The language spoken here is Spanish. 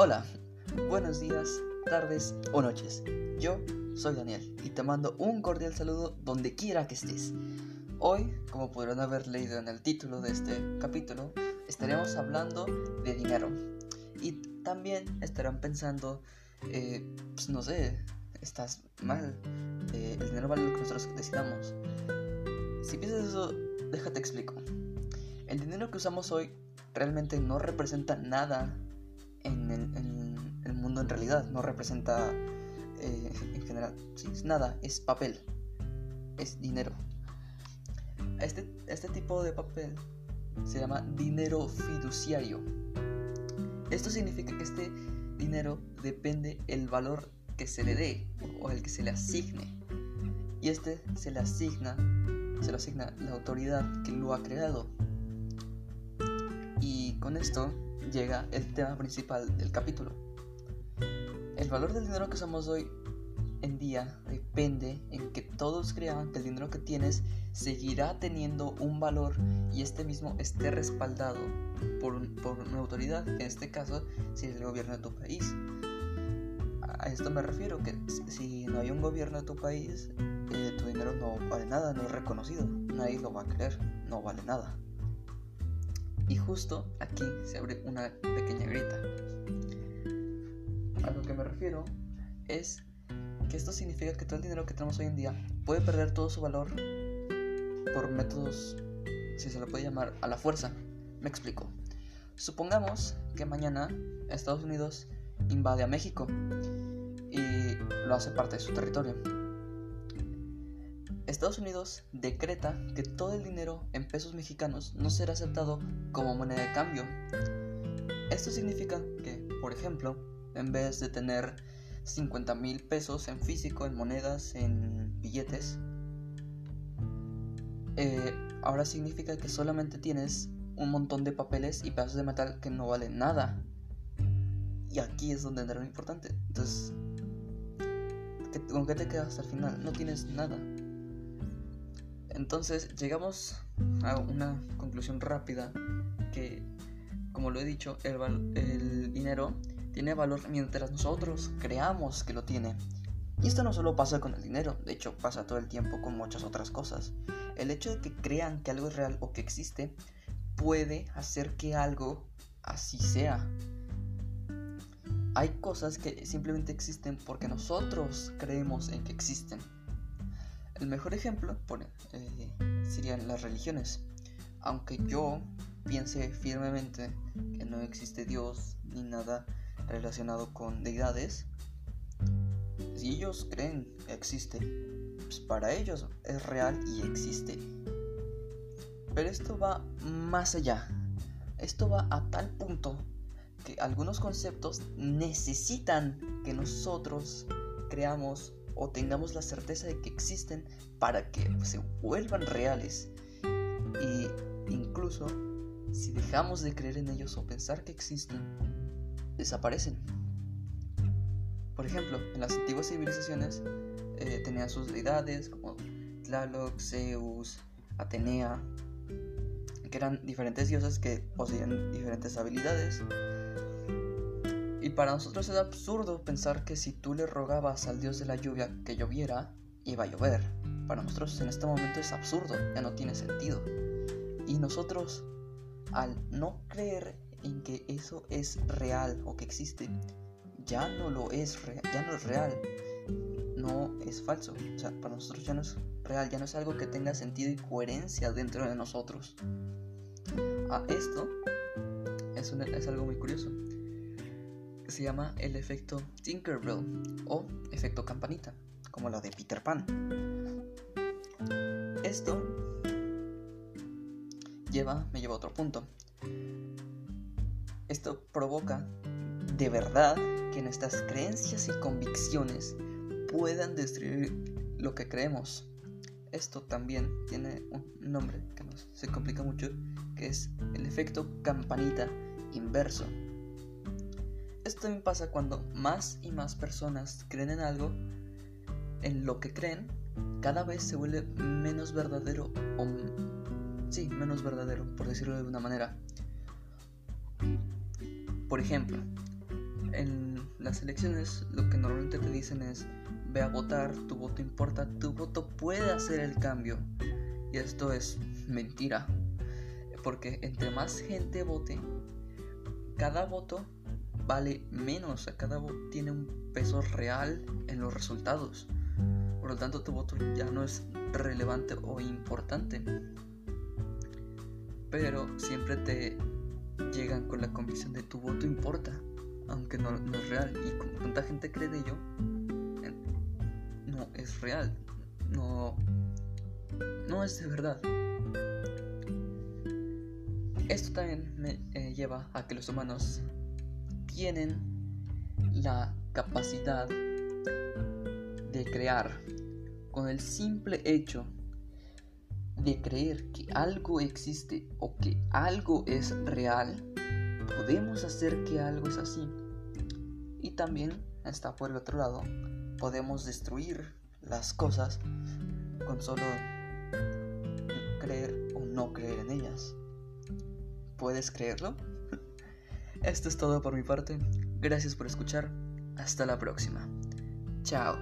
Hola, buenos días, tardes o noches. Yo soy Daniel y te mando un cordial saludo donde quiera que estés. Hoy, como podrán haber leído en el título de este capítulo, estaremos hablando de dinero. Y también estarán pensando, eh, pues no sé, estás mal, eh, el dinero vale lo que nosotros decidamos. Si piensas eso, déjate explico. El dinero que usamos hoy realmente no representa nada en el, mundo en realidad, no representa eh, en general, nada, es papel, es dinero. Este, este tipo de papel se llama dinero fiduciario. Esto significa que este dinero depende el valor que se le dé o el que se le asigne. Y este se le asigna, se lo asigna la autoridad que lo ha creado. Y con esto llega el tema principal del capítulo. El valor del dinero que usamos hoy en día depende en que todos crean que el dinero que tienes seguirá teniendo un valor y este mismo esté respaldado por, por una autoridad, en este caso si es el gobierno de tu país. A esto me refiero, que si no hay un gobierno de tu país, eh, tu dinero no vale nada, no es reconocido, nadie lo va a creer, no vale nada. Y justo aquí se abre una pequeña grita. A lo que me refiero es que esto significa que todo el dinero que tenemos hoy en día puede perder todo su valor por métodos, si se lo puede llamar, a la fuerza. Me explico. Supongamos que mañana Estados Unidos invade a México y lo hace parte de su territorio. Estados Unidos decreta que todo el dinero en pesos mexicanos no será aceptado como moneda de cambio. Esto significa que, por ejemplo, en vez de tener 50 mil pesos en físico, en monedas, en billetes, eh, ahora significa que solamente tienes un montón de papeles y pedazos de metal que no valen nada. Y aquí es donde entra lo importante. Entonces, ¿con qué te quedas al final? No tienes nada. Entonces llegamos a una conclusión rápida que, como lo he dicho, el, dinero tiene valor mientras nosotros creamos que lo tiene. Y esto no solo pasa con el dinero, de hecho pasa todo el tiempo con muchas otras cosas. El hecho de que crean que algo es real o que existe puede hacer que algo así sea. Hay cosas que simplemente existen porque nosotros creemos en que existen. El mejor ejemplo eh, serían las religiones. Aunque yo piense firmemente que no existe Dios ni nada relacionado con deidades, si ellos creen que existe, pues para ellos es real y existe. Pero esto va más allá. Esto va a tal punto que algunos conceptos necesitan que nosotros creamos o tengamos la certeza de que existen para que se vuelvan reales. Y incluso si dejamos de creer en ellos o pensar que existen, desaparecen. Por ejemplo, en las antiguas civilizaciones eh, tenían sus deidades como Tlaloc, Zeus, Atenea, que eran diferentes dioses que poseían diferentes habilidades y para nosotros es absurdo pensar que si tú le rogabas al dios de la lluvia que lloviera, iba a llover. Para nosotros en este momento es absurdo, ya no tiene sentido. Y nosotros, al no creer en que eso es real o que existe, ya no lo es, ya no es real, no es falso. O sea, para nosotros ya no es real, ya no es algo que tenga sentido y coherencia dentro de nosotros. A esto es, es algo muy curioso se llama el efecto Tinkerbell o efecto campanita, como lo de Peter Pan. Esto lleva, me lleva a otro punto. Esto provoca de verdad que nuestras creencias y convicciones puedan destruir lo que creemos. Esto también tiene un nombre que nos, se complica mucho, que es el efecto campanita inverso. Esto también pasa cuando más y más personas creen en algo, en lo que creen, cada vez se vuelve menos verdadero o... Sí, menos verdadero, por decirlo de alguna manera. Por ejemplo, en las elecciones lo que normalmente te dicen es ve a votar, tu voto importa, tu voto puede hacer el cambio. Y esto es mentira. Porque entre más gente vote, cada voto vale menos, cada voto tiene un peso real en los resultados. Por lo tanto, tu voto ya no es relevante o importante. Pero siempre te llegan con la convicción de tu voto importa, aunque no, es real. Y como tanta gente cree de ello, no es real, no, no es de verdad. Esto también me eh, lleva a que los humanos tienen la capacidad de crear con el simple hecho de creer que algo existe o que algo es real, podemos hacer que algo es así. Y también está por el otro lado, podemos destruir las cosas con solo creer o no creer en ellas. ¿Puedes creerlo? Esto es todo por mi parte. Gracias por escuchar. Hasta la próxima. Chao.